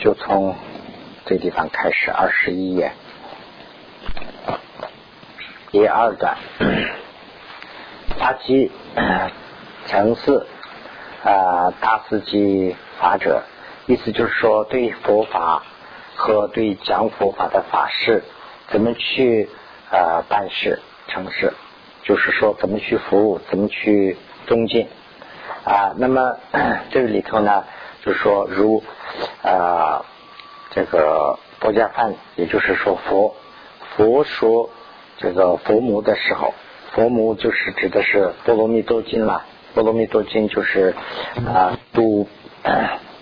就从这地方开始，二十一页，第二段，八基层次啊，大司机法者，意思就是说，对佛法和对讲佛法的法事，怎么去啊办事成事，就是说怎么去服务，怎么去恭敬啊。那么 这个里头呢，就是说如啊这个佛家范，也就是说佛佛说这个佛母的时候，佛母就是指的是波罗蜜多经了。波罗蜜多经就是啊读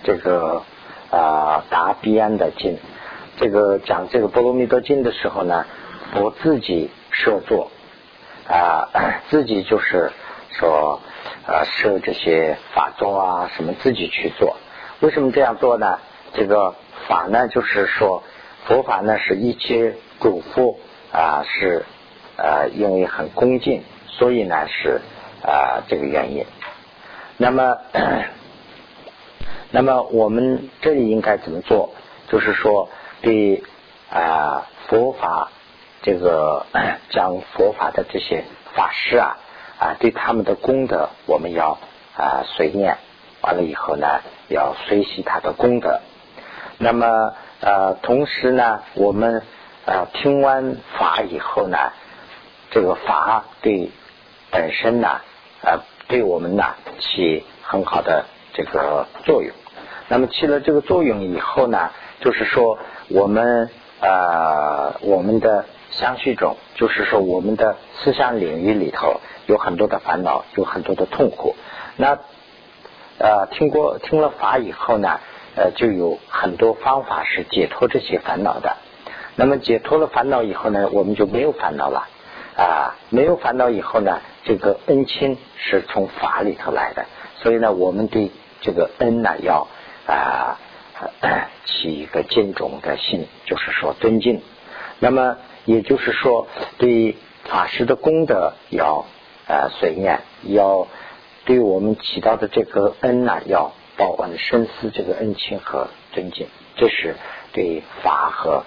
这个啊达彼岸的经。这个讲这个波罗蜜多经的时候呢，佛自己设座啊，自己就是说啊设这些法座啊什么自己去做。为什么这样做呢？这个法呢，就是说佛法呢是一切嘱咐啊，是呃因为很恭敬，所以呢是啊这个原因。那么，那么我们这里应该怎么做？就是说对啊佛法这个 讲佛法的这些法师啊啊，对他们的功德，我们要啊随念。完了以后呢，要随喜他的功德。那么呃，同时呢，我们呃听完法以后呢，这个法对本身呢，呃，对我们呢起很好的这个作用。那么起了这个作用以后呢，就是说我们呃我们的相续中，就是说我们的思想领域里头有很多的烦恼，有很多的痛苦。那呃听过听了法以后呢？呃，就有很多方法是解脱这些烦恼的。那么解脱了烦恼以后呢，我们就没有烦恼了啊。没有烦恼以后呢，这个恩亲是从法里头来的。所以呢，我们对这个恩呢，要啊起一个敬重的心，就是说尊敬。那么也就是说，对法师的功德要呃随念，要对我们起到的这个恩呢，要。报恩深思这个恩情和尊敬，这是对法和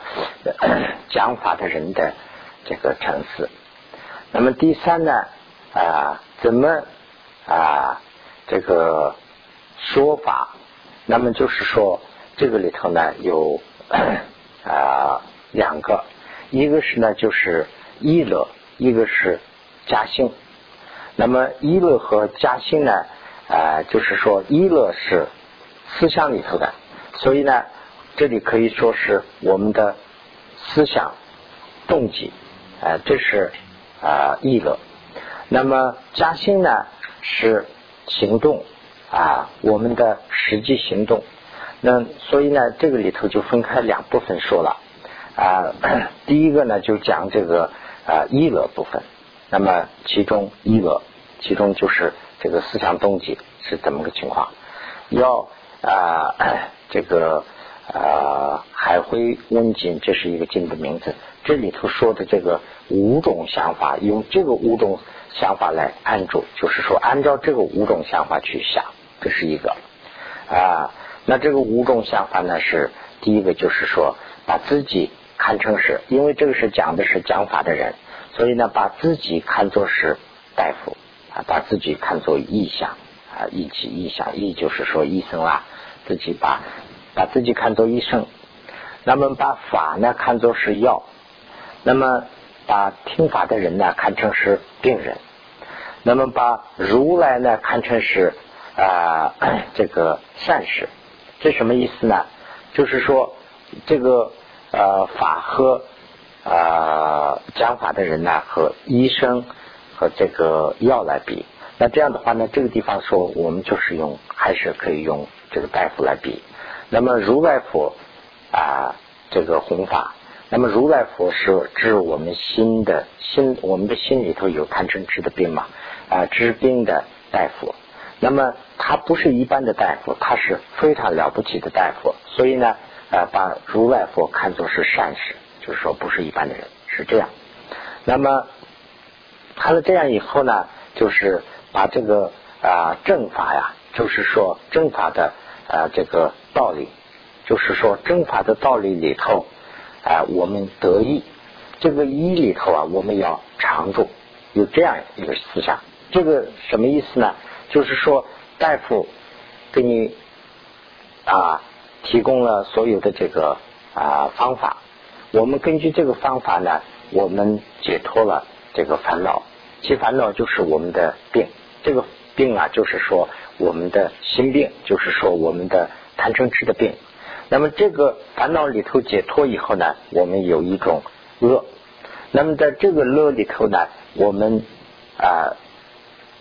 讲法的人的这个层次。那么第三呢啊，怎么啊这个说法？那么就是说这个里头呢有啊两个，一个是呢就是一乐，一个是加兴。那么一乐和加兴呢？啊，就是说，一乐是思想里头的，所以呢，这里可以说是我们的思想动机，啊，这是啊一乐。那么加兴呢是行动啊，我们的实际行动。那所以呢，这个里头就分开两部分说了啊。第一个呢，就讲这个啊一乐部分。那么其中一个，其中就是。这个思想动机是怎么个情况？要啊，这个啊，海会温经，这是一个经的名字。这里头说的这个五种想法，用这个五种想法来按住，就是说按照这个五种想法去想，这是一个啊。那这个五种想法呢，是第一个，就是说把自己看成是，因为这个是讲的是讲法的人，所以呢，把自己看作是大夫。啊，把自己看作意象啊，意气意象，意就是说医生啦，自己把把自己看作医生，那么把法呢看作是药，那么把听法的人呢看成是病人，那么把如来呢看成是啊 这个善事，这什么意思呢？就是说这个呃法和啊讲法的人呢和医生。和这个药来比，那这样的话呢，这个地方说我们就是用，还是可以用这个大夫来比。那么如来佛啊，这个弘法，那么如来佛是治我们心的心，我们的心里头有贪嗔痴的病嘛啊，治病的大夫。那么他不是一般的大夫，他是非常了不起的大夫。所以呢，呃，把如来佛看作是善事，就是说不是一般的人，是这样。那么。看了这样以后呢，就是把这个啊正法呀，就是说正法的啊这个道理就是说正法的道理里头，啊，我们得意，这个一里头啊，我们要常住，有这样一个思想。这个什么意思呢？就是说大夫给你啊提供了所有的这个啊方法，我们根据这个方法呢，我们解脱了这个烦恼。其烦恼就是我们的病，这个病啊，就是说我们的心病，就是说我们的贪嗔痴的病。那么这个烦恼里头解脱以后呢，我们有一种乐。那么在这个乐里头呢，我们啊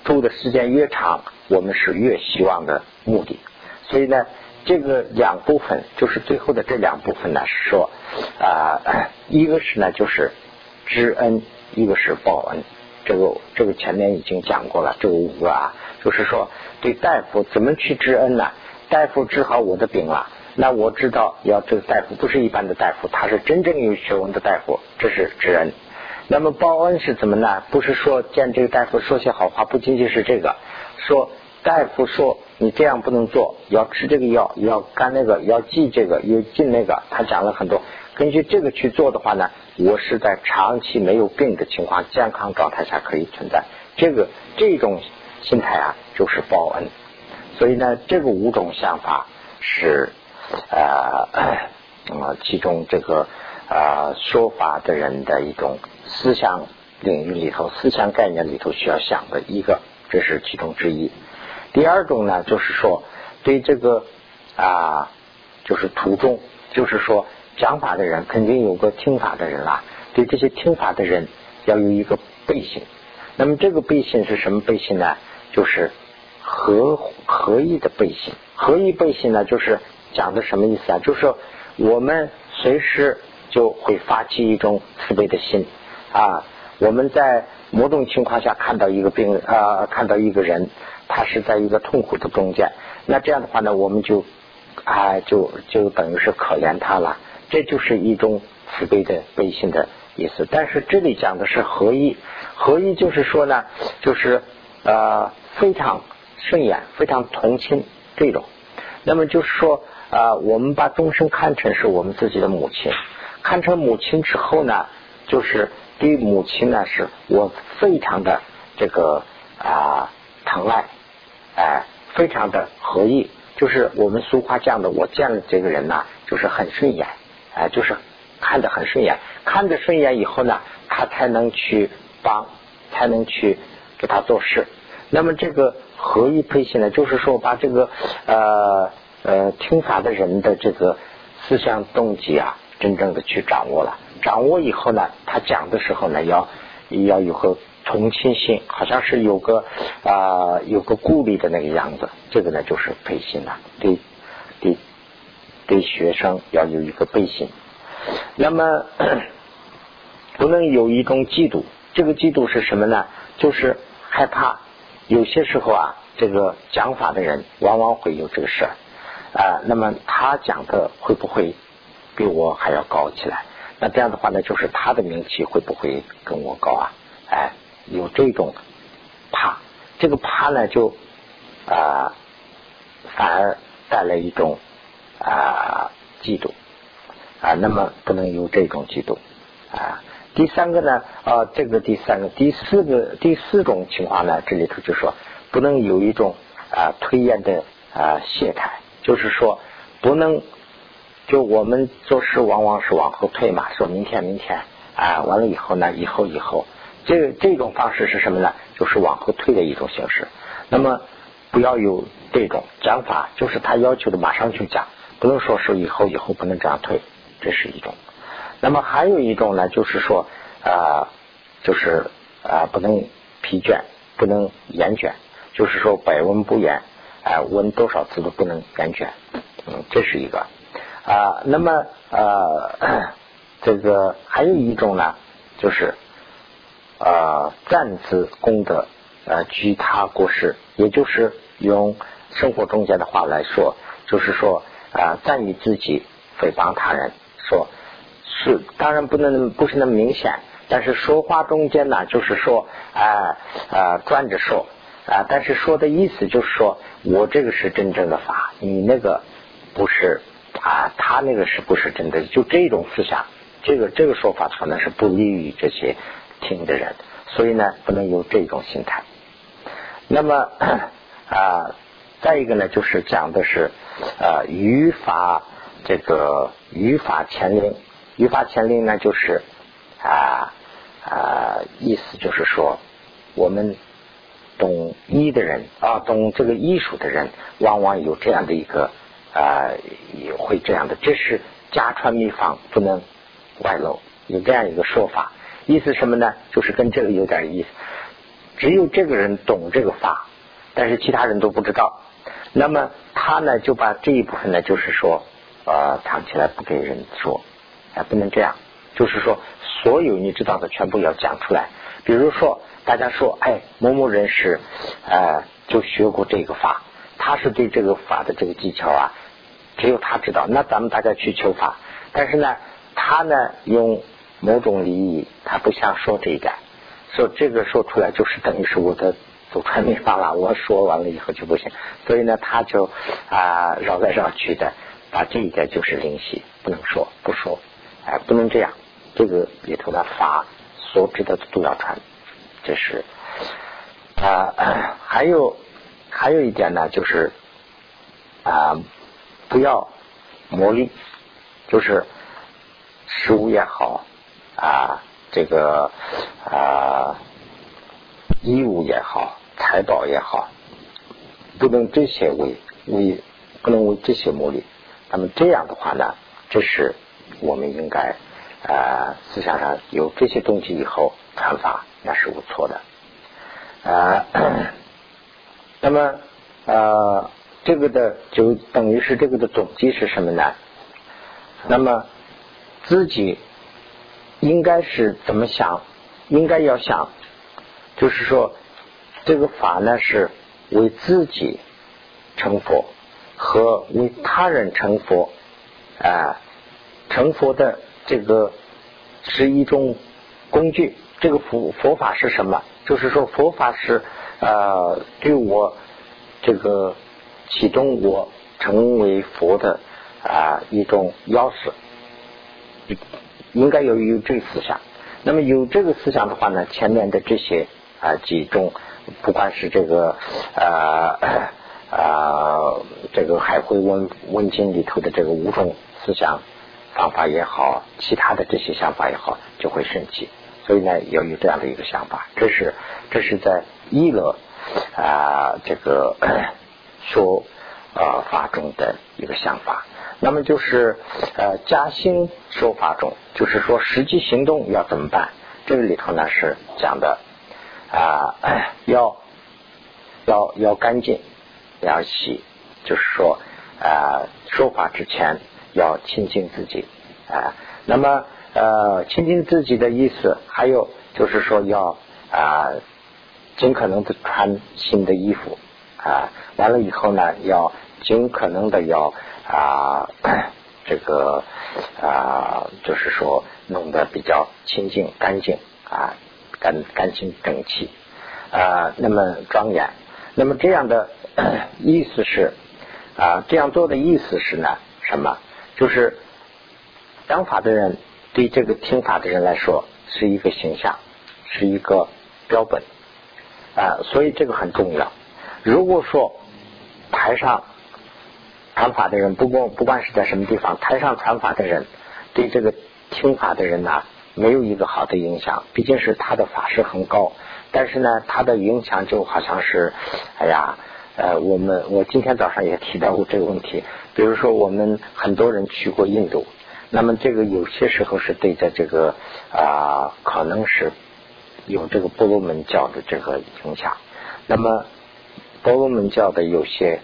住的时间越长，我们是越希望的目的。所以呢，这个两部分就是最后的这两部分呢，是说啊，一个是呢就是知恩，一个是报恩。这个这个前面已经讲过了，这五个啊，就是说对大夫怎么去知恩呢？大夫治好我的病了，那我知道要这个大夫不是一般的大夫，他是真正有学问的大夫，这是知恩。那么报恩是怎么呢？不是说见这个大夫说些好话，不仅仅是这个，说大夫说你这样不能做，要吃这个药，要干那个，要记这个，要进那个，他讲了很多。根据这个去做的话呢，我是在长期没有病的情况、健康状态下可以存在。这个这种心态啊，就是报恩。所以呢，这个五种想法是呃呃其中这个呃说法的人的一种思想领域里头、思想概念里头需要想的一个，这是其中之一。第二种呢，就是说对这个啊，就是途中，就是说。讲法的人肯定有个听法的人啦，对这些听法的人要有一个背信。那么这个背信是什么背信呢？就是合合意的背信。合意背信呢，就是讲的什么意思啊？就是我们随时就会发起一种慈悲的心啊。我们在某种情况下看到一个病啊，看到一个人，他是在一个痛苦的中间，那这样的话呢，我们就啊，就就等于是可怜他了。这就是一种慈悲的悲心的意思，但是这里讲的是合一，合一就是说呢，就是呃非常顺眼、非常同情这种。那么就是说啊，我们把众生看成是我们自己的母亲，看成母亲之后呢，就是对母亲呢是我非常的这个啊疼爱，哎，非常的合意，就是我们俗话讲的，我见了这个人呢，就是很顺眼。哎，就是看得很顺眼，看得顺眼以后呢，他才能去帮，才能去给他做事。那么这个合意配信呢，就是说把这个呃呃听法的人的这个思想动机啊，真正的去掌握了。掌握以后呢，他讲的时候呢，要要有个同情心，好像是有个啊有个顾虑的那个样子。这个呢，就是背信了，对对。对学生要有一个背信，那么 不能有一种嫉妒。这个嫉妒是什么呢？就是害怕有些时候啊，这个讲法的人往往会有这个事儿啊。那么他讲的会不会比我还要高起来？那这样的话呢，就是他的名气会不会跟我高啊？哎，有这种怕，这个怕呢，就啊反而带来一种。啊，嫉妒啊，那么不能有这种嫉妒啊。第三个呢，啊，这个第三个、第四个、第四种情况呢，这里头就说不能有一种啊推延的啊懈怠，就是说不能就我们做事往往是往后退嘛，说明天明天啊，完了以后呢，以后以后，这这种方式是什么呢？就是往后退的一种形式。那么不要有这种讲法，就是他要求的马上就讲。不能说是以后以后不能这样退，这是一种。那么还有一种呢，就是说啊，就是啊，不能疲倦，不能厌倦，就是说百闻不厌，啊，闻多少次都不能厌倦。嗯，这是一个啊。那么呃，这个还有一种呢，就是啊，赞自功德，呃，居他过失，也就是用生活中间的话来说，就是说。啊，赞你自己，诽谤他人，说是当然不能不是那么明显，但是说话中间呢，就是说啊啊转着说啊，但是说的意思就是说我这个是真正的法，你那个不是啊，他那个是不是真的？就这种思想，这个这个说法可能是不利于这些听的人，所以呢，不能有这种心态。那么 啊，再一个呢，就是讲的是呃语法这个语法前令，语法前令呢，就是啊啊意思就是说我们。懂医的人啊，懂这个医术的人，往往有这样的一个啊，也会这样的，这是家传秘方，不能外露，有这样一个说法。意思什么呢？就是跟这个有点意思。只有这个人懂这个法，但是其他人都不知道。那么他呢，就把这一部分呢，就是说呃藏起来不给人说，哎，不能这样。就是说，所有你知道的全部要讲出来。比如说。大家说，哎，某某人是，呃，就学过这个法，他是对这个法的这个技巧啊，只有他知道。那咱们大家去求法，但是呢，他呢用某种礼仪，他不想说这一点，说这个说出来就是等于是我的祖传秘法了。我说完了以后就不行，所以呢，他就啊绕来绕去的，把这一点就是灵犀，不能说不说，哎，不能这样。这个里头的法所知的都要传。这是啊，还有还有一点呢，就是啊，不要磨砺，就是食物也好啊，这个啊衣物也好，财宝也好，不能这些为为不能为这些目的。那么这样的话呢，这是我们应该啊思想上有这些东西以后传法。那是无错的，啊，那么呃，这个的就等于是这个的总计是什么呢？那么自己应该是怎么想？应该要想，就是说这个法呢是为自己成佛和为他人成佛啊，成佛的这个是一种工具。这个佛佛法是什么？就是说佛法是呃对我这个启动我成为佛的啊一种钥匙，应该有有这个思想。那么有这个思想的话呢，前面的这些啊几种，不管是这个啊啊这个海会文文经里头的这个五种思想方法也好，其他的这些想法也好，就会升起。所以呢，要有这样的一个想法，这是这是在一乐啊这个说啊法中的一个想法。那么就是呃加薪说法中，就是说实际行动要怎么办？这个里头呢是讲的啊要要要干净，要洗，就是说啊说法之前要清净自己啊。那么。呃，亲近自己的意思，还有就是说要啊，尽可能的穿新的衣服啊，完了以后呢，要尽可能的要啊，这个啊，就是说弄得比较清净干净啊，干干净整齐啊，那么庄严。那么这样的 意思是啊，这样做的意思是呢，什么？就是讲法的人。对这个听法的人来说，是一个形象，是一个标本啊，所以这个很重要。如果说台上传法的人，不管不管是在什么地方，台上传法的人对这个听法的人呢，没有一个好的影响。毕竟是他的法师很高，但是呢，他的影响就好像是，哎呀，呃，我们我今天早上也提到过这个问题。比如说，我们很多人去过印度。那么这个有些时候是对着这个啊，可能是有这个波罗门教的这个影响。那么波罗门教的有些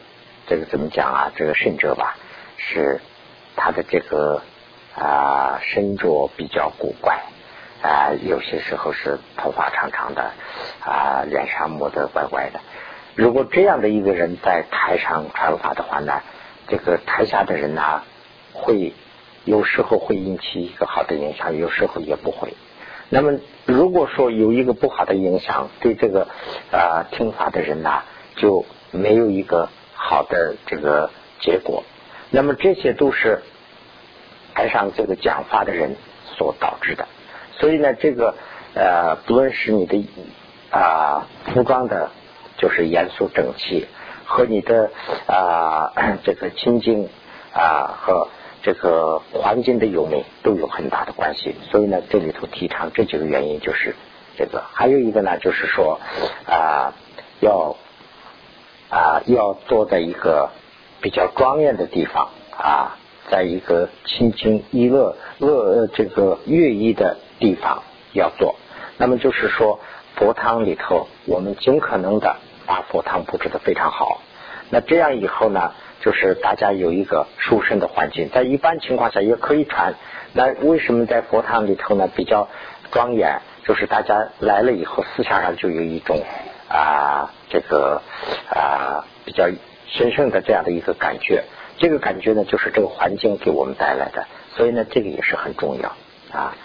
这个怎么讲啊？这个圣者吧，是他的这个啊身着比较古怪啊，有些时候是头发长长的啊，脸上抹得怪怪的。如果这样的一个人在台上传法的话呢，这个台下的人呢会。有时候会引起一个好的影响，有时候也不会。那么，如果说有一个不好的影响，对这个啊听法的人呢，就没有一个好的这个结果。那么这些都是台上这个讲话的人所导致的。所以呢，这个呃，不论是你的啊服装的，就是严肃整齐，和你的啊 这个清净啊和这个环境的优美都有很大的关系。所以呢，这里头提倡这几个原因就是这个。还有一个呢，就是说啊要啊要坐在一个比较庄严的地方啊，在一个清净娱乐乐这个乐意的。地方要做，那么就是说佛堂里头，我们尽可能的把佛堂布置的非常好。那这样以后呢，就是大家有一个舒适的环境，在一般情况下也可以传。那为什么在佛堂里头呢比较庄严？就是大家来了以后，思想上就有一种啊这个啊比较神圣的这样的一个感觉。这个感觉呢，就是这个环境给我们带来的。所以呢，这个也是很重要啊。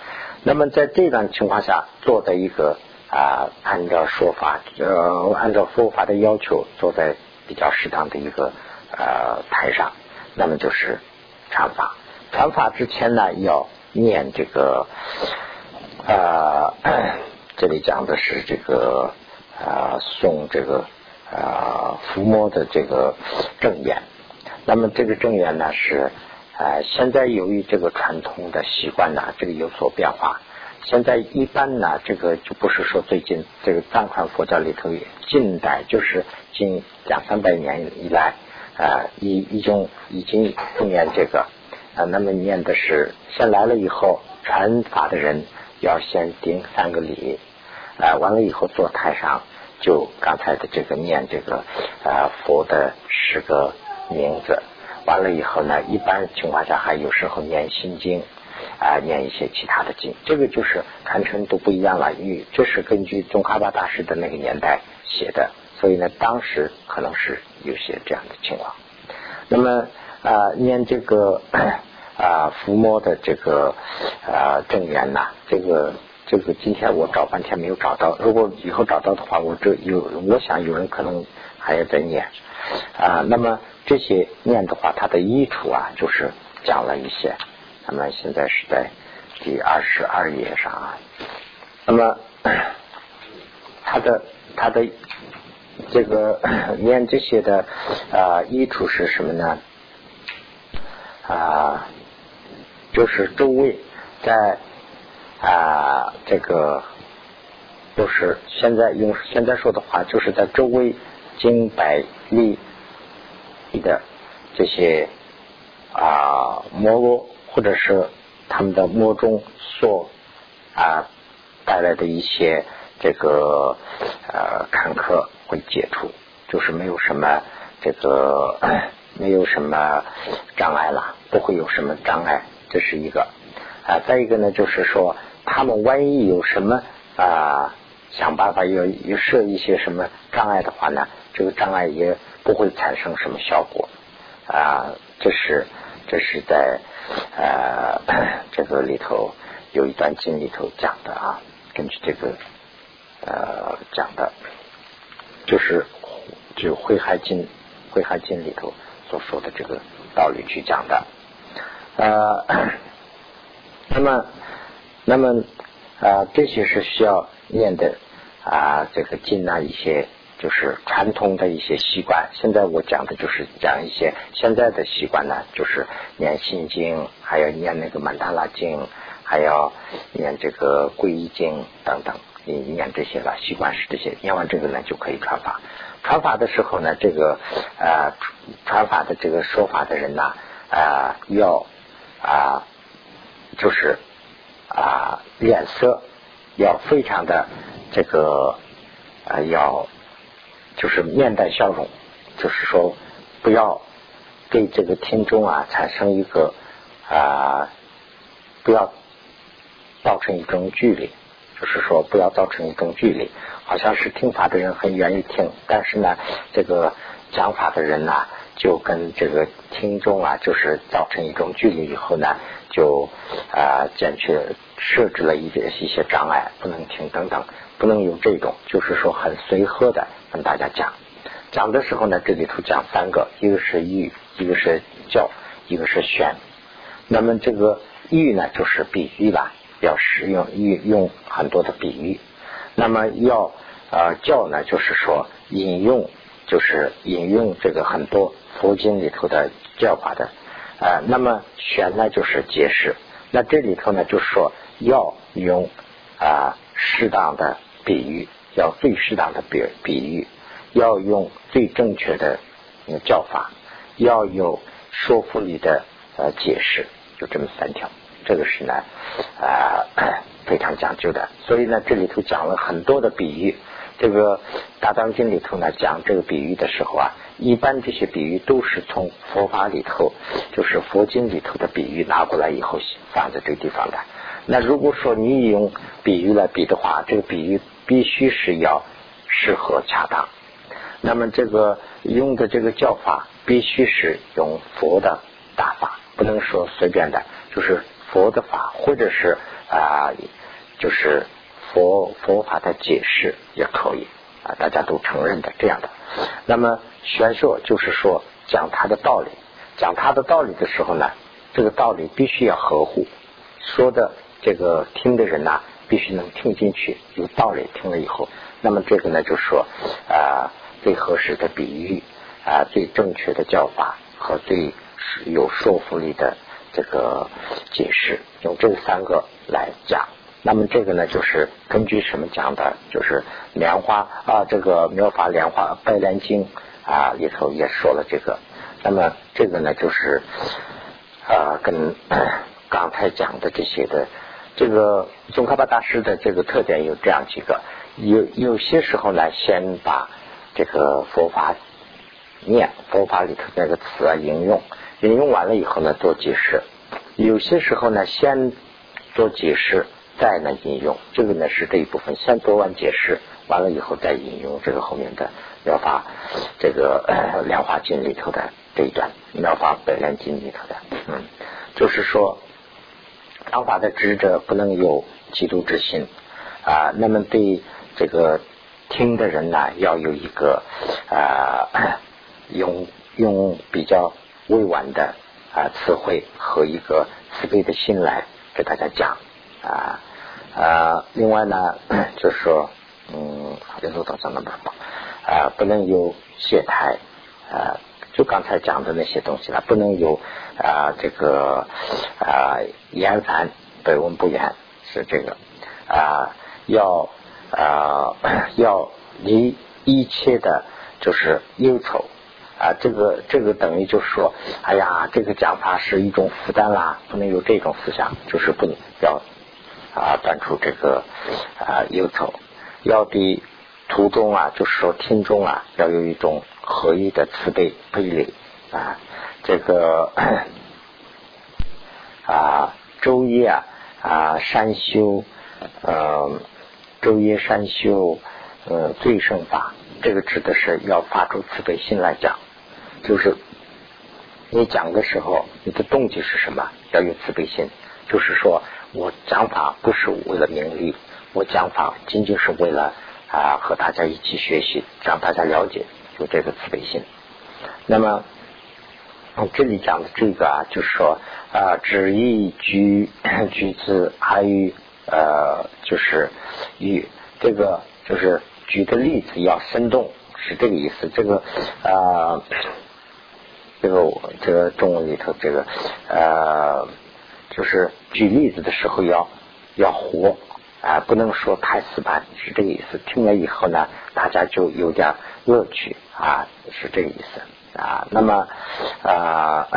那么在这种情况下，坐在一个啊，按照说法，呃，按照佛法的要求，坐在比较适当的一个呃台上，那么就是传法。传法之前呢，要念这个啊，这里讲的是这个啊，诵这个啊伏魔的这个正言。那么这个正言呢是。呃，现在由于这个传统的习惯呢，这个有所变化。现在一般呢，这个就不是说最近这个藏传佛教里头，近代就是近两三百年以来，啊，已已经已经不念这个啊，那么念的是先来了以后，传法的人要先顶三个礼，啊，完了以后坐台上就刚才的这个念这个啊佛的十个名字。完了以后呢，一般情况下还有时候念心经啊，念一些其他的经，这个就是传承都不一样了。与这是根据宗喀巴大师的那个年代写的，所以呢，当时可能是有些这样的情况。那么啊，念这个啊伏魔的这个啊正言呐，这个这个今天我找半天没有找到，如果以后找到的话，我这有我想有人可能还要再念啊。那么。这些念的话，它的益处啊，就是讲了一些。那么现在是在第二十二页上啊。那么 它的它的这个 念这些的啊益处是什么呢？啊，就是周围在啊这个，就是现在用现在说的话，就是在周围经百里。的这些啊魔罗，或者是他们的魔中所啊带来的一些这个呃坎坷会解除，就是没有什么这个 没有什么障碍了，不会有什么障碍，这是一个啊。再一个呢，就是说他们万一有什么啊想办法要要设一些什么障碍的话呢，这个障碍也。不会产生什么效果啊！这是这是在呃 这个里头有一段经里头讲的啊，根据这个呃讲的，就是就慧海经慧海经里头所说的这个道理去讲的呃，那么那么啊这些是需要念的啊这个经啊一些。就是传统的一些习惯，现在我讲的就是讲一些现在的习惯呢，就是念心经，还要念那个曼达拉经，还要念这个皈依经等等，你念这些了，习惯是这些，念完这个呢就可以传法。传法的时候呢，这个呃传法的这个说法的人呢，啊要啊就是啊脸色要非常的这个啊要。就是面带笑容，就是说不要对这个听众啊产生一个啊，不要造成一种距离，就是说不要造成一种距离，好像是听法的人很愿意听，但是呢，这个讲法的人呢就跟这个听众啊就是造成一种距离以后呢，就啊减去设置了一些一些障碍，不能听等等。不能有这种，就是说很随和的跟大家讲。讲的时候呢，这里头讲三个，一个是欲，一个是教，一个是玄。那么这个喻呢，就是比喻吧，要使用用用很多的比喻。那么要呃教呢，就是说引用，就是引用这个很多佛经里头的教法的啊。那么玄呢，就是解释。那这里头呢，就是说要用啊适当的比喻，要最适当的比比喻，要用最正确的叫法，要有说服力的呃解释，就这么三条。这个是呢啊 非常讲究的。所以呢，这里头讲了很多的比喻。这个大藏经里头呢，讲这个比喻的时候啊，一般这些比喻都是从佛法里头，就是佛经里头的比喻拿过来以后放在这个地方的。那如果说你用比喻来比的话，这个比喻必须是要适合恰当。那么这个用的这个教法必须是用佛的大法，不能说随便的，就是佛的法，或者是啊，就是。佛佛法的解释也可以啊，大家都承认的这样的。那么玄说就是说讲他的道理，讲他的道理的时候呢，这个道理必须要合乎说的这个听的人呐，必须能听进去，有道理听了以后，那么这个呢就说啊最合适的比喻啊最正确的叫法和最有说服力的这个解释，用这三个来讲。那么这个呢，就是根据什么讲的？就是莲花啊，这个妙法莲花白莲经啊里头也说了这个。那么这个呢，就是啊，跟刚才讲的这些的这个宗喀巴大师的这个特点有这样几个。有有些时候呢，先把这个佛法念佛法里头那个词啊引用，引用完了以后呢做解释。有些时候呢，先做解释。再呢引用这个呢是这一部分，先做完解释，完了以后再引用这个后面的妙法，这个呃《莲花经》里头的这一段，《妙法本愿经》里头的，嗯，就是说，当法的执者不能有嫉妒之心啊，那么对这个听的人呢，要有一个啊，用用比较委婉的啊词汇和一个慈悲的心来给大家讲。啊。啊，另外呢，就是说，嗯，人都到这么多，啊，不能有懈怠，啊，就刚才讲的那些东西了，不能有啊，这个啊，言烦，百闻不言，是这个啊，要啊，要离一切的，就是忧愁啊，这个这个等于就是说，哎呀，这个讲法是一种负担啦，不能有这种思想，就是不能要。啊，断除这个啊忧愁，要对途中啊，就是说听众啊，要有一种合一的慈悲悲悯啊。这个 啊，昼夜啊啊善修，呃，昼夜善修呃最胜法，这个指的是要发出慈悲心来讲，就是你讲的时候，你的动机是什么？要有慈悲心，就是说。我讲法不是为了名利，我讲法仅仅是为了啊和大家一起学习，让大家了解有这个慈悲心。那么这里讲的这个啊，就是说啊，只一句句子还有呃，就是与这个就是举的例子要生动，是这个意思。这个啊，这个这个中文里头这个呃。就是举例子的时候要要活啊，不能说太死板，是这个意思。听了以后呢，大家就有点乐趣啊，是这个意思啊。那么啊，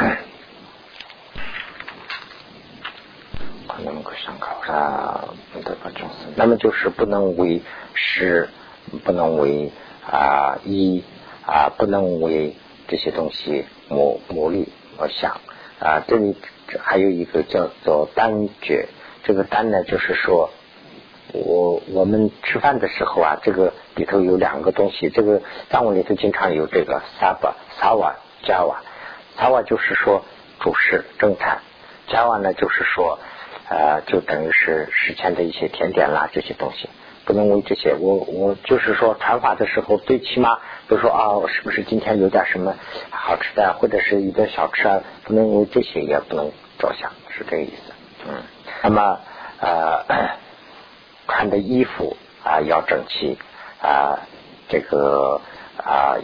可能会上考啊，得个重视。那么就是不能为师，不能为啊一啊，不能为这些东西磨磨砺而想啊，这里。还有一个叫做单觉，这个单呢，就是说，我我们吃饭的时候啊，这个里头有两个东西，这个藏文里头经常有这个萨巴萨瓦加瓦，萨瓦就是说主食正餐，加瓦呢就是说呃，就等于是食前的一些甜点啦这些东西。不能为这些。我我就是说传法的时候，最起码比如说啊，是不是今天有点什么好吃的，或者是一个小吃啊，不能为这些也不能着想，是这个意思。嗯，那么呃，穿的衣服啊要整齐啊，这个啊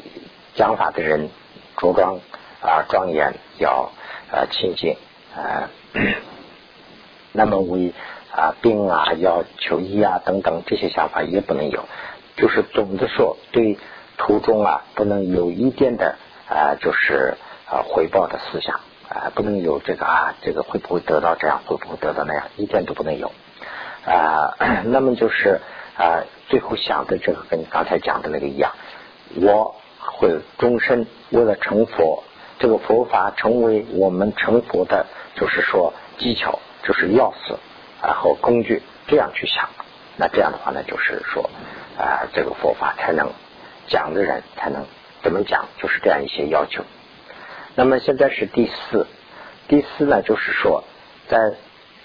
讲法的人着装啊庄严要啊清净啊。那么为啊病啊要求医啊等等这些想法也不能有，就是总的说对途中啊不能有一点的啊就是啊回报的思想啊不能有这个啊这个会不会得到这样会不会得到那样一点都不能有啊 那么就是啊最后想的这个跟刚才讲的那个一样，我会终身为了成佛，这个佛法成为我们成佛的，就是说技巧。就是钥匙，然后工具这样去想，那这样的话呢，就是说啊，这个佛法才能讲的人才能怎么讲，就是这样一些要求。那么现在是第四，第四呢，就是说在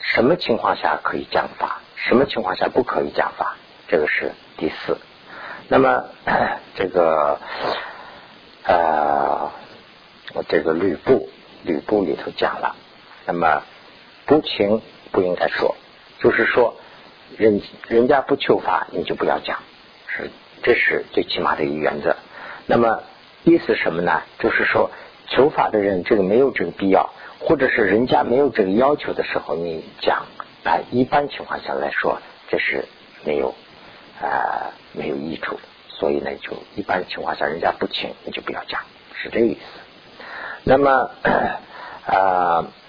什么情况下可以讲法，什么情况下不可以讲法，这个是第四。那么 这个呃，这个吕布吕布里头讲了，那么。不情不应该说，就是说，人人家不求法，你就不要讲，是这是最起码的一个原则。那么意思什么呢？就是说，求法的人这个没有这个必要，或者是人家没有这个要求的时候，你讲啊，一般情况下来说，这是没有啊没有益处。所以呢，就一般情况下，人家不请，你就不要讲，是这个意思。那么啊。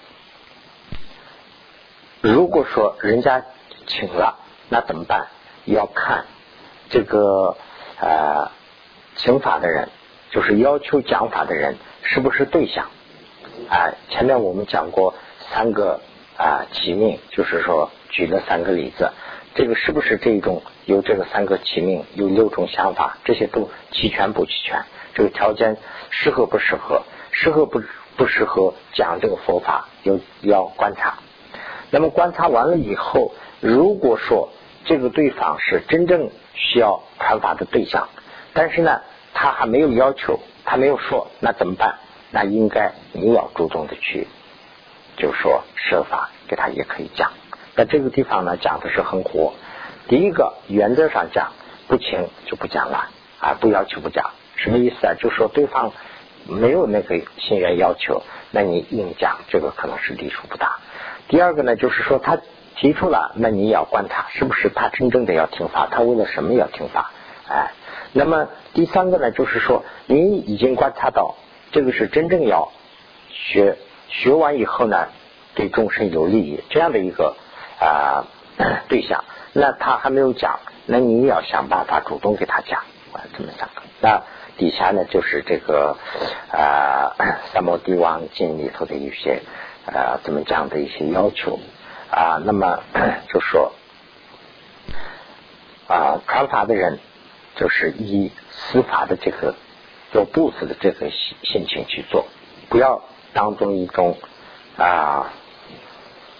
如果说人家请了，那怎么办？要看这个呃请法的人，就是要求讲法的人是不是对象啊？前面我们讲过三个啊起命，就是说举了三个例子，这个是不是这种有这个三个起命，有六种想法，这些都齐全不齐全？这个条件适合不适合？适合不不适合讲这个佛法？有要观察。那么观察完了以后，如果说这个对方是真正需要传法的对象，但是呢，他还没有要求，他没有说，那怎么办？那应该你要主动的去，就说设法给他也可以讲。那这个地方呢，讲的是很活。第一个原则上讲，不请就不讲了啊，不要求不讲，什么意思啊？就说对方没有那个心愿要求，那你硬讲，这个可能是利处不大。第二个呢，就是说他提出了，那你也要观察是不是他真正的要听法，他为了什么要听法？哎，那么第三个呢，就是说你已经观察到这个是真正要学，学完以后呢，对众生有利益这样的一个啊 对象，那他还没有讲，那你也要想办法主动给他讲啊，这么讲。那底下呢，就是这个啊三摩地王经里头的一些。啊，怎么讲的一些要求啊？那么 就说啊，传法的人就是以司法的这个做布子的这个心心情去做，不要当中一种啊，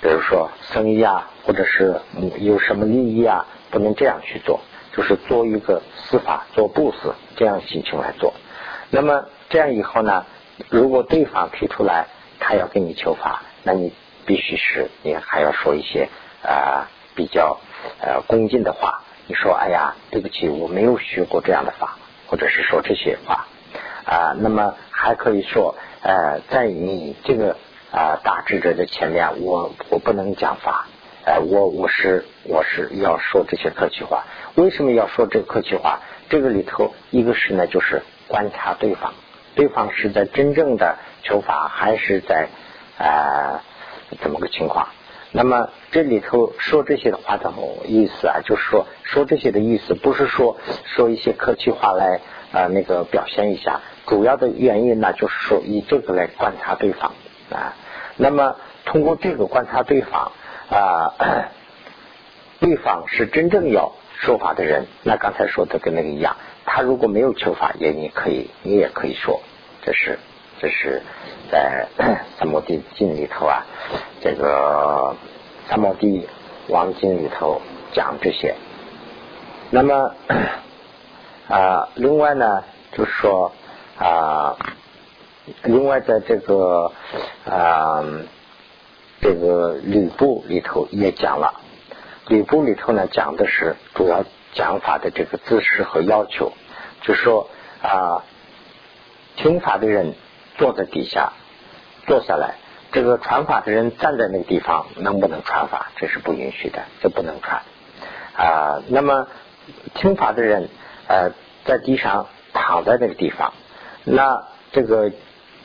比如说生意啊，或者是有什么利益啊，不能这样去做，就是做一个司法做布子这样心情来做。那么这样以后呢，如果对方提出来。还要跟你求法，那你必须是你还要说一些啊比较呃恭敬的话。你说哎呀，对不起，我没有学过这样的法，或者是说这些话啊。那么还可以说呃，在你这个啊大智者的前面，我我不能讲法，呃，我我是我是要说这些客气话。为什么要说这个客气话？这个里头一个是呢，就是观察对方，对方是在真正的。求法还是在啊怎么个情况？那么这里头说这些的话的意思啊，就是说说这些的意思，不是说说一些客气话来啊那个表现一下。主要的原因呢，就是说以这个来观察对方啊。那么通过这个观察对方啊，对方是真正要说法的人，那刚才说的跟那个一样，他如果没有求法，也你可以，你也可以说，这是。这是在 三摩地经里头啊，这个三摩地王经里头讲这些。那么 啊，另外呢，就是说啊，另外在这个啊这个吕布里头也讲了，吕布里头呢讲的是主要讲法的这个姿势和要求，就说啊，听法的人坐在底下坐下来。这个传法的人站在那个地方，能不能传法？这是不允许的，这不能传啊。那么听法的人呃，在地上躺在那个地方，那这个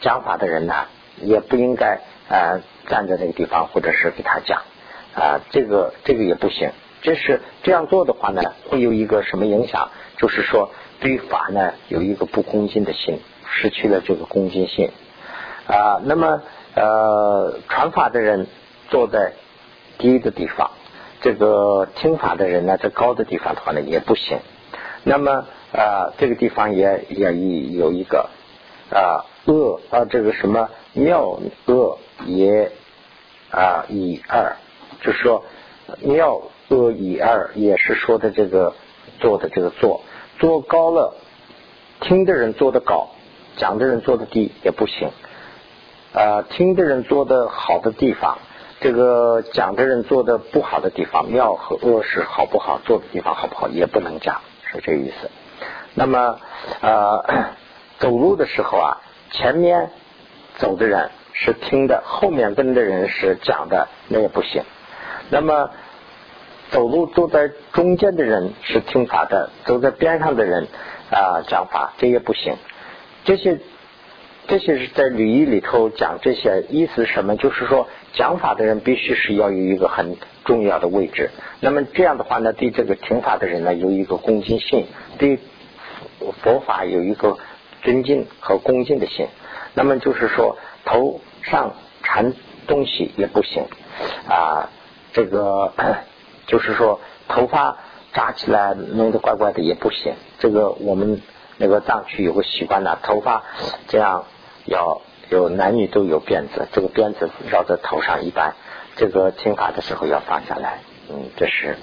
讲法的人呢，也不应该呃站在那个地方，或者是给他讲啊。这个这个也不行。这是这样做的话呢，会有一个什么影响？就是说对法呢有一个不恭敬的心，失去了这个恭敬心啊。那么。呃，传法的人坐在低的地方，这个听法的人呢，在高的地方的话呢，也不行。那么啊，这个地方也也一有一个啊恶啊，这个什么妙恶也啊以二，就是说妙恶以二，也是说的这个做的这个做做高了，听的人做的高，讲的人做的低也不行。啊，听的人做的好的地方，这个讲的人做的不好的地方，妙和恶是好不好，做的地方好不好，也不能讲，是这个意思。那么，呃，走路的时候啊，前面走的人是听的，后面跟的人是讲的，那也不行。那么，走路坐在中间的人是听法的，走在边上的人啊讲法，这也不行。这些。这些是在礼仪里头讲这些意思什么？就是说讲法的人必须是要有一个很重要的位置。那么这样的话呢，对这个听法的人呢有一个恭敬心，对佛法有一个尊敬和恭敬的心。那么就是说头上缠东西也不行啊，这个就是说头发扎起来弄得怪怪的也不行。这个我们那个藏区有个习惯呢，头发这样。要有男女都有辫子，这个辫子绕在头上一般，这个听法的时候要放下来，嗯，这是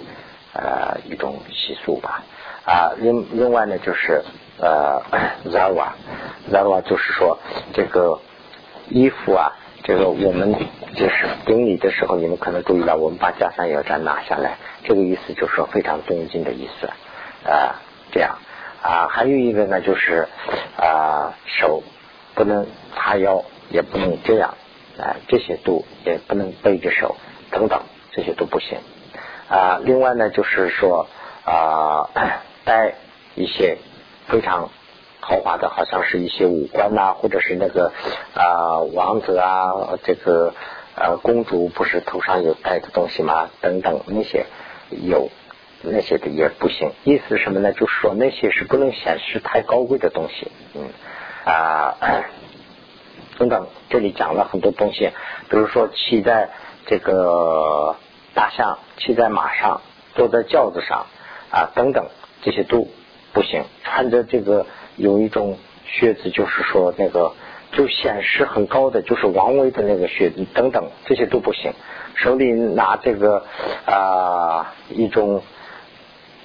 呃一种习俗吧。啊，另另外呢就是呃 z a r a z a r a 就是说这个衣服啊，这个我们就是顶礼的时候，你们可能注意了，我们把袈裟要这样拿下来，这个意思就是说非常尊敬的意思啊，这样啊，还有一个呢就是啊手。不能叉腰，也不能这样，啊，这些都也不能背着手，等等，这些都不行。啊，另外呢，就是说啊，戴一些非常豪华的，好像是一些武官呐，或者是那个啊王子啊，这个呃公主不是头上有戴的东西吗？等等那些有那些的也不行。意思什么呢？就说那些是不能显示太高贵的东西，嗯。啊，等等，这里讲了很多东西，比如说骑在这个大象，骑在马上，坐在轿子上啊，等等，这些都不行。穿着这个有一种靴子，就是说那个就显示很高的，就是王维的那个靴子，等等，这些都不行。手里拿这个啊一种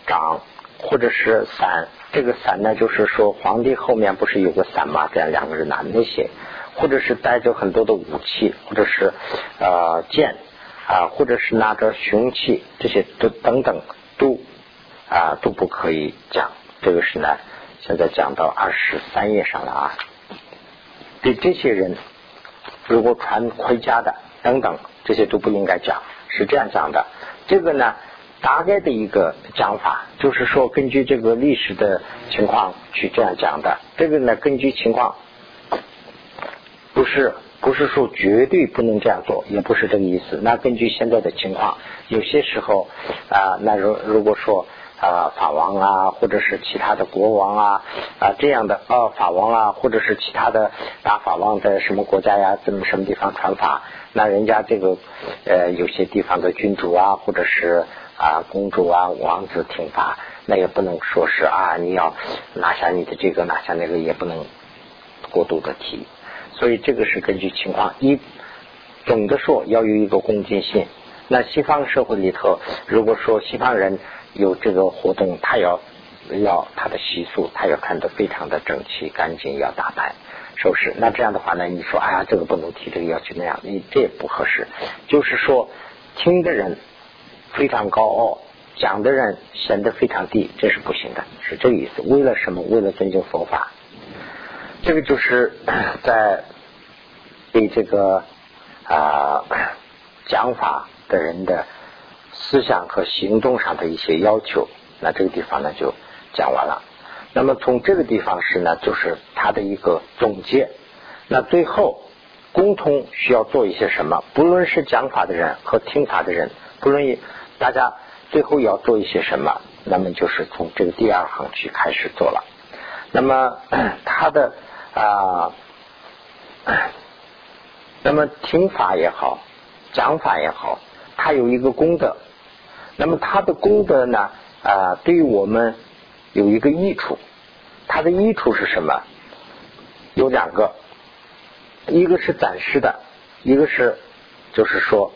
掌或者是伞。这个伞呢，就是说皇帝后面不是有个伞吗？这样两个人拿那些，或者是带着很多的武器，或者是呃剑啊，或者是拿着凶器，这些都等等都啊都不可以讲。这个是呢，现在讲到二十三页上了啊。对这些人，如果穿盔甲的等等，这些都不应该讲，是这样讲的。这个呢。大概的一个讲法，就是说根据这个历史的情况去这样讲的。这个呢，根据情况，不是不是说绝对不能这样做，也不是这个意思。那根据现在的情况，有些时候啊，那如如果说啊法王啊，或者是其他的国王啊啊这样的啊法王啊，或者是其他的大法王在什么国家呀，怎么什么地方传法，那人家这个呃有些地方的君主啊，或者是。啊，公主啊，王子听法，那也不能说是啊，你要拿下你的这个，拿下那个，也不能过度的提。所以这个是根据情况，一总的说要有一个恭敬心。那西方社会里头，如果说西方人有这个活动，他要要他的习俗，他要看得非常的整齐干净，要打扮收拾。那这样的话呢，你说哎呀，这个不能提这个要求那样，你这也不合适。就是说，听的人非常高傲，讲的人显得非常低，这是不行的，是这个意思。为了什么？为了尊敬佛法。这个就是在对这个啊讲法的人的思想和行动上的一些要求。那这个地方呢就讲完了。那么从这个地方是呢，就是他的一个总结。那最后沟通需要做一些什么？不论是讲法的人和听法的人，不论大家最后要做一些什么，那么就是从这个第二行去开始做了。那么他的。啊，那么听法也好，讲法也好，它有一个功德。那么它的功德呢？啊，对于我们有一个益处。它的益处是什么？有两个，一个是暂时的，一个是就是说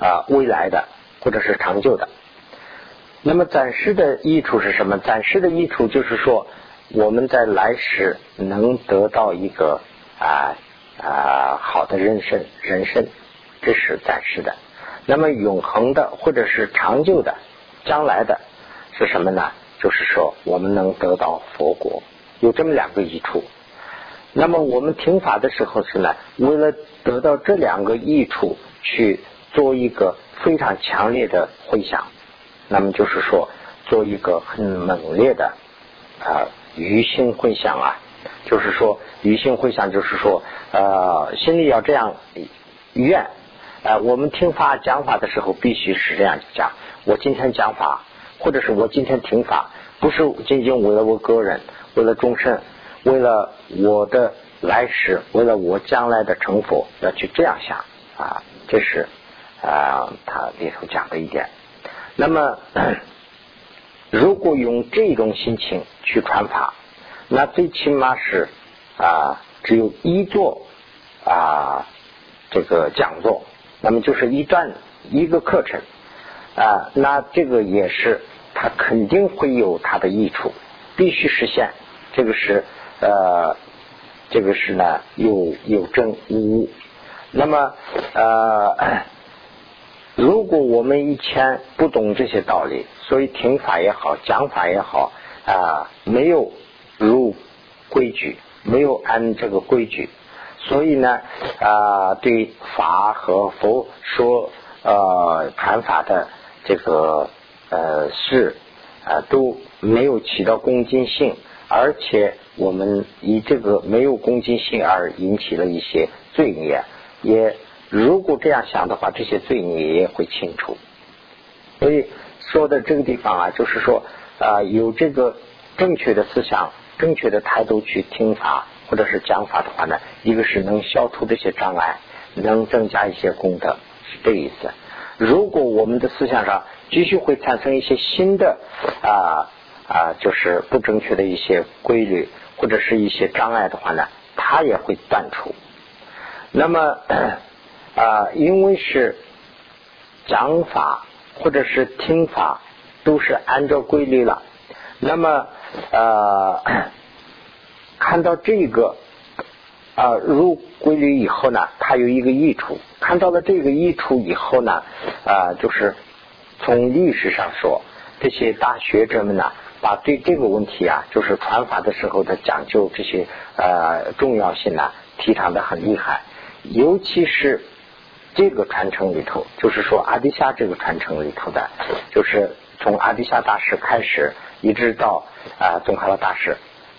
啊未来的或者是长久的。那么暂时的益处是什么？暂时的益处就是说。我们在来世能得到一个啊啊好的人生，人生这是暂时的。那么永恒的或者是长久的，将来的是什么呢？就是说我们能得到佛国，有这么两个益处。那么我们听法的时候是呢，为了得到这两个益处，去做一个非常强烈的回想。那么就是说，做一个很猛烈的啊。余心回想啊，就是说余心回想，就是说呃，心里要这样愿呃，我们听法讲法的时候，必须是这样讲。我今天讲法，或者是我今天听法，不是仅仅为了我个人，为了众生，为了我的来世，为了我将来的成佛，要去这样想啊。这是啊，他里头讲的一点。那么。如果用这种心情去传法，那最起码是啊，只有一座啊这个讲座，那么就是一段一个课程啊，那这个也是它肯定会有它的益处，必须实现。这个是呃，这个是呢有有证无，那么呃。如果我们以前不懂这些道理，所以听法也好，讲法也好啊，没有入规矩，没有按这个规矩，所以呢啊，对法和佛说呃传法的这个呃事啊都没有起到恭敬性，而且我们以这个没有恭敬性而引起了一些罪孽，也。如果这样想的话，这些罪孽也会清除。所以说的这个地方啊，就是说啊，有这个正确的思想、正确的态度去听法或者是讲法的话呢，一个是能消除这些障碍，能增加一些功德，是这意思。如果我们的思想上继续会产生一些新的啊啊，就是不正确的一些规律或者是一些障碍的话呢，它也会断除。那么。啊，因为是讲法或者是听法都是按照规律了，那么呃看到这个啊入规律以后呢，它有一个益处。看到了这个益处以后呢，啊就是从历史上说，这些大学者们呢，把对这个问题啊，就是传法的时候的讲究这些呃重要性呢，提倡的很厉害，尤其是。这个传承里头，就是说阿底夏这个传承里头的，就是从阿底夏大师开始，一直到啊宗喀巴大师，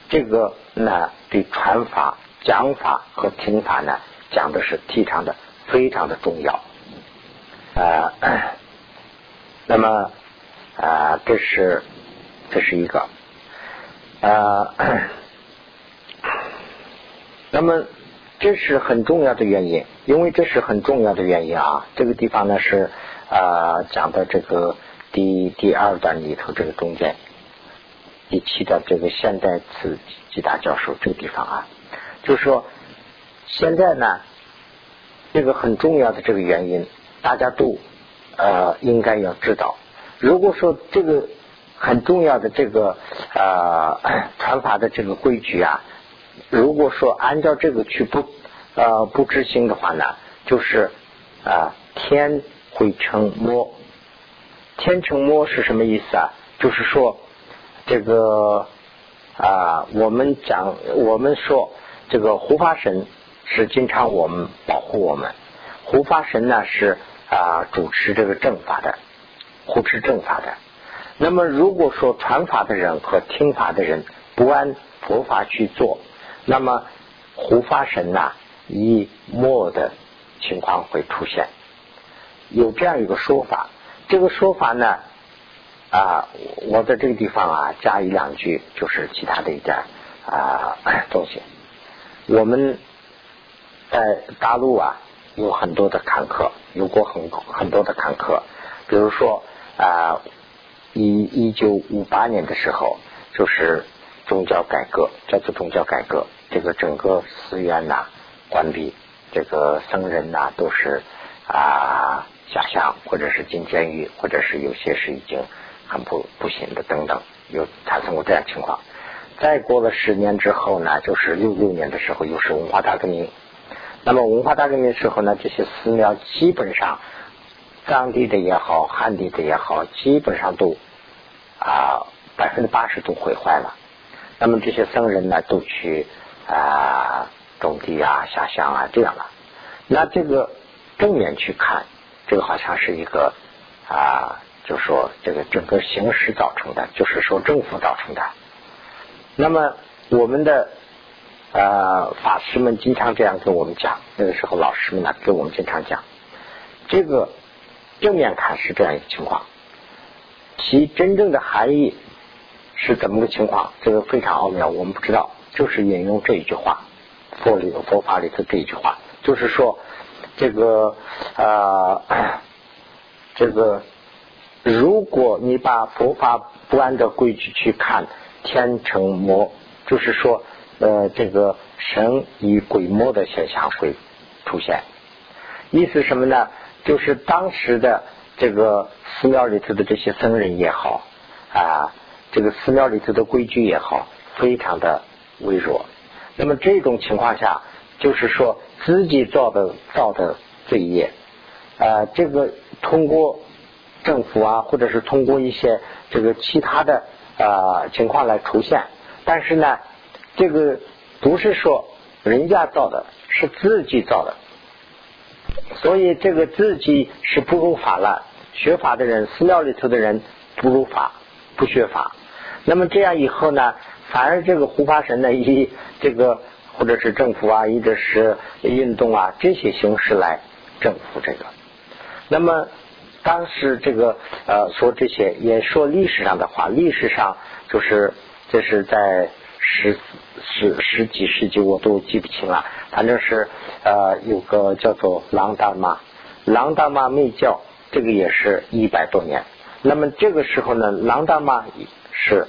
这个呢对传法、讲法和听法呢讲的是提倡的非常的重要啊。那么啊，这是这是一个啊，那么。这是很重要的原因，因为这是很重要的原因啊。这个地方呢是啊讲的这个第第二段里头这个中间第七段这个现代词吉大教授这个地方啊，就是说现在呢这个很重要的这个原因，大家都呃应该要知道。如果说这个很重要的这个呃 传法的这个规矩啊，如果说按照这个去不呃不执行的话呢，就是啊天会成魔，天成魔是什么意思啊？就是说这个啊我们讲我们说这个护法神是经常我们保护我们，护法神呢是啊主持这个正法的，护持正法的。那么，如果说传法的人和听法的人不按佛法去做，那么胡发神呐，以魔的情况会出现。有这样一个说法，这个说法呢，啊，我在这个地方啊加一两句，就是其他的一点啊东西。我们在大陆啊有很多的坎坷，有过很很多的坎坷，比如说啊。一一九五八年的时候，就是宗教改革，叫做宗教改革。这个整个寺院呐关闭，这个僧人呐都是啊下乡，或者是进监狱，或者是有些是已经很不不行的等等，有产生过这样情况。再过了十年之后呢，就是六六年的时候，又是文化大革命。那么文化大革命时候呢，这些寺庙基本上。藏地的也好，汉地的也好，基本上都啊百分之八十都毁坏了。那么这些僧人呢，都去啊种地啊、下乡啊这样了。那这个正面去看，这个好像是一个啊，就说这个整个形势造成的，就是说政府造成的。那么我们的呃法师们经常这样跟我们讲，那个时候老师们呢跟我们经常讲这个。正面看是这样一个情况，其真正的含义是怎么个情况？这个非常奥妙，我们不知道。就是引用这一句话，佛里的佛法里头这一句话，就是说这个啊，这个如果你把佛法不按照规矩去看，天成魔，就是说呃，这个神与鬼魔的现象会出现。意思什么呢？就是当时的这个寺庙里头的这些僧人也好啊，这个寺庙里头的规矩也好，非常的微弱。那么这种情况下，就是说自己造的造的罪业啊，这个通过政府啊，或者是通过一些这个其他的啊情况来出现，但是呢，这个不是说人家造的，是自己造的。所以这个自己是不如法了，学法的人，寺庙里头的人不如法，不学法。那么这样以后呢，反而这个护法神呢，以这个或者是政府啊，或者是运动啊这些形式来征服这个。那么当时这个呃说这些，也说历史上的话，历史上就是这是在。十十十几世纪我都记不清了，反正是呃有个叫做郎大妈，郎大妈密教，这个也是一百多年。那么这个时候呢，郎大妈是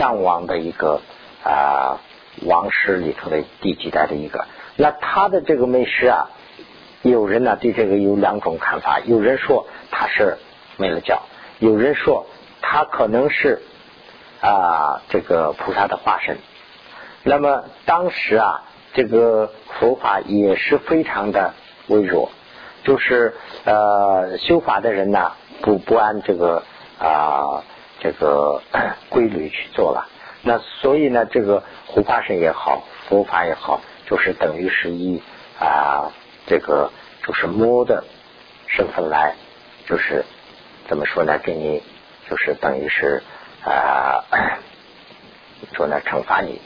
藏王的一个啊王室里头的第几代的一个。那他的这个美食啊，有人呢对这个有两种看法，有人说他是没了教，有人说他可能是。啊，这个菩萨的化身。那么当时啊，这个佛法也是非常的微弱，就是呃修法的人呢，不不按这个啊这个 规律去做了。那所以呢，这个护法神也好，佛法也好，就是等于是以啊这个就是魔的身份来，就是怎么说呢？给你就是等于是。啊，说呢惩罚你，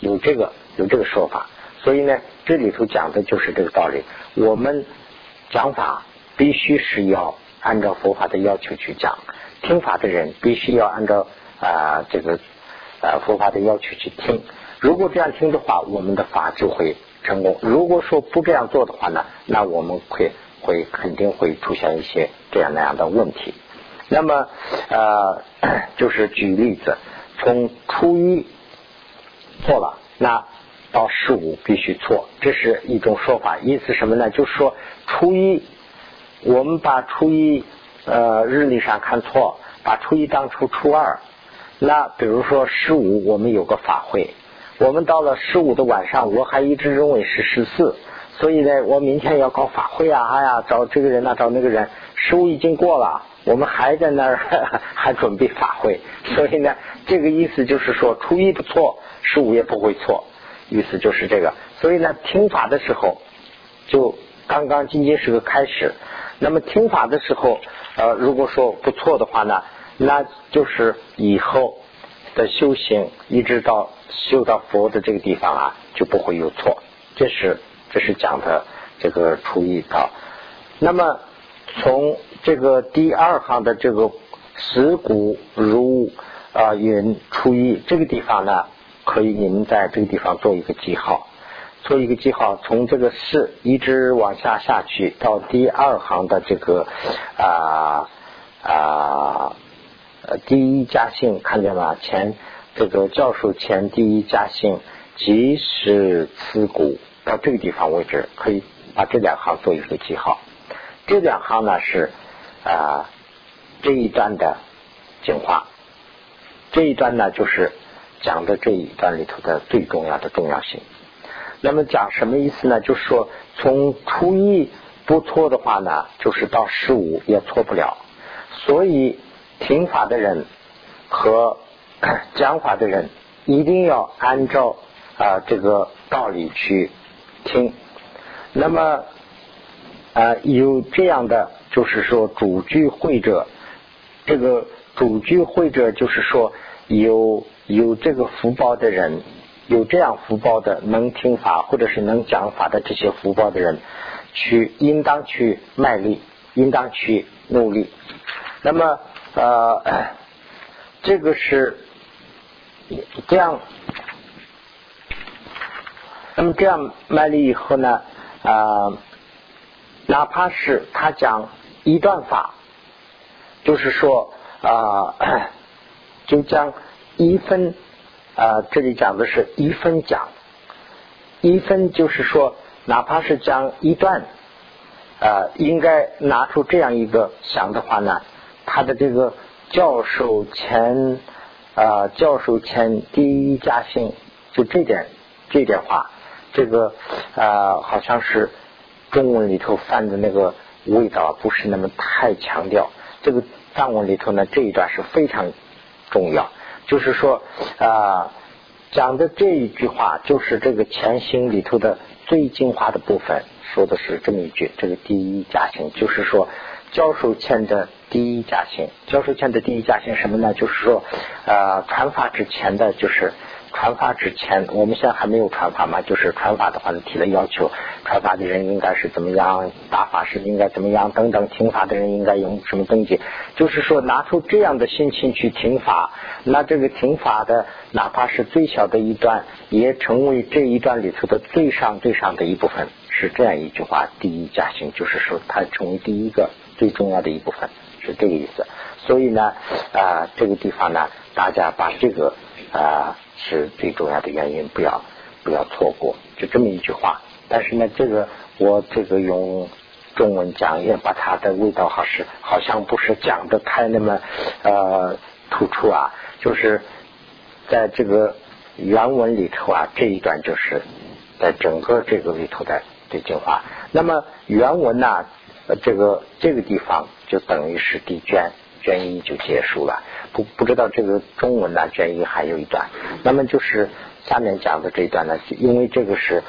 有这个有这个说法，所以呢这里头讲的就是这个道理。我们讲法必须是要按照佛法的要求去讲，听法的人必须要按照啊这个啊佛法的要求去听。如果这样听的话，我们的法就会成功。如果说不这样做的话呢，那我们会会肯定会出现一些这样那样的问题。那么，呃，就是举例子，从初一错了，那到十五必须错，这是一种说法。意思什么呢？就是说初一，我们把初一呃日历上看错，把初一当初初二。那比如说十五，我们有个法会，我们到了十五的晚上，我还一直认为是十四，所以呢，我明天要搞法会啊，哎呀，找这个人啊，找那个人，十五已经过了，我们还在那儿 还准备法会，所以呢，这个意思就是说，初一不错，十五也不会错，意思就是这个。所以呢，听法的时候，就刚刚仅仅是个开始，那么听法的时候，呃，如果说不错的话呢？那就是以后的修行，一直到修到佛的这个地方啊，就不会有错。这是这是讲的这个初一道。那么从这个第二行的这个死骨如啊云初一这个地方呢，可以你们在这个地方做一个记号，做一个记号。从这个四一直往下下去到第二行的这个啊啊。呃，第一家姓看见吗？前这个教授前第一家姓即是此古，到这个地方为止，可以把这两行做一个记号。这两行呢是啊这一段的精华，这一段呢就是讲的这一段里头的最重要的重要性。那么讲什么意思呢？就是说从初一不错的话呢，就是到十五也错不了，所以。听法的人和 讲法的人一定要按照啊这个道理去听。那么啊有这样的就是说主聚会者，这个主聚会者就是说有有这个福报的人，有这样福报的能听法或者是能讲法的这些福报的人，去应当去卖力，应当去努力。那么。呃，这个是这样。那么这样卖力以后呢，啊，哪怕是他讲一段法，就是说啊，就将一分啊，这里讲的是一分讲，一分就是说，哪怕是讲一段，啊，应该拿出这样一个想的话呢。他的这个教授前啊，教授前第一家姓，就这点这点话，这个啊，好像是中文里头犯的那个味道不是那么太强调。这个藏文里头呢，这一段是非常重要，就是说啊，讲的这一句话就是这个前行里头的最精华的部分，说的是这么一句：这个第一家姓，就是说。教授欠的第一家姓，教授欠的第一家姓什么呢？就是说，啊，传法之前的就是传法之前，我们现在还没有传法嘛，就是传法的话呢，提了要求，传法的人应该是怎么样，打法师应该怎么样，等等，听法的人应该用什么登记，就是说拿出这样的心情去听法，那这个听法的哪怕是最小的一段，也成为这一段里头的最上最上的一部分，是这样一句话，第一家行，就是说它成为第一个。最重要的一部分是这个意思，所以呢，啊，这个地方呢，大家把这个啊是最重要的原因，不要不要错过，就这么一句话。但是呢，这个我这个用中文讲，也把它的味道好是好像不是讲的太那么呃突出啊，就是在这个原文里头啊，这一段就是在整个这个里头的这句话。那么原文呢？这个这个地方就等于是第卷卷一就结束了，不不知道这个中文呢卷一还有一段，那么就是下面讲的这一段呢，因为这个是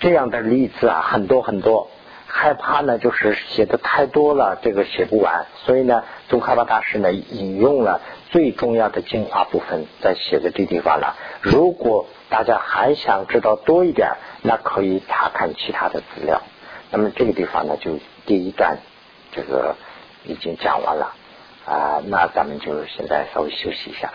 这样的例子啊，很多很多，害怕呢就是写的太多了，这个写不完，所以呢，宗喀巴大师呢引用了最重要的精华部分在写的这地方了。如果大家还想知道多一点，那可以查看其他的资料。那么这个地方呢，就第一段这个已经讲完了啊，那咱们就现在稍微休息一下。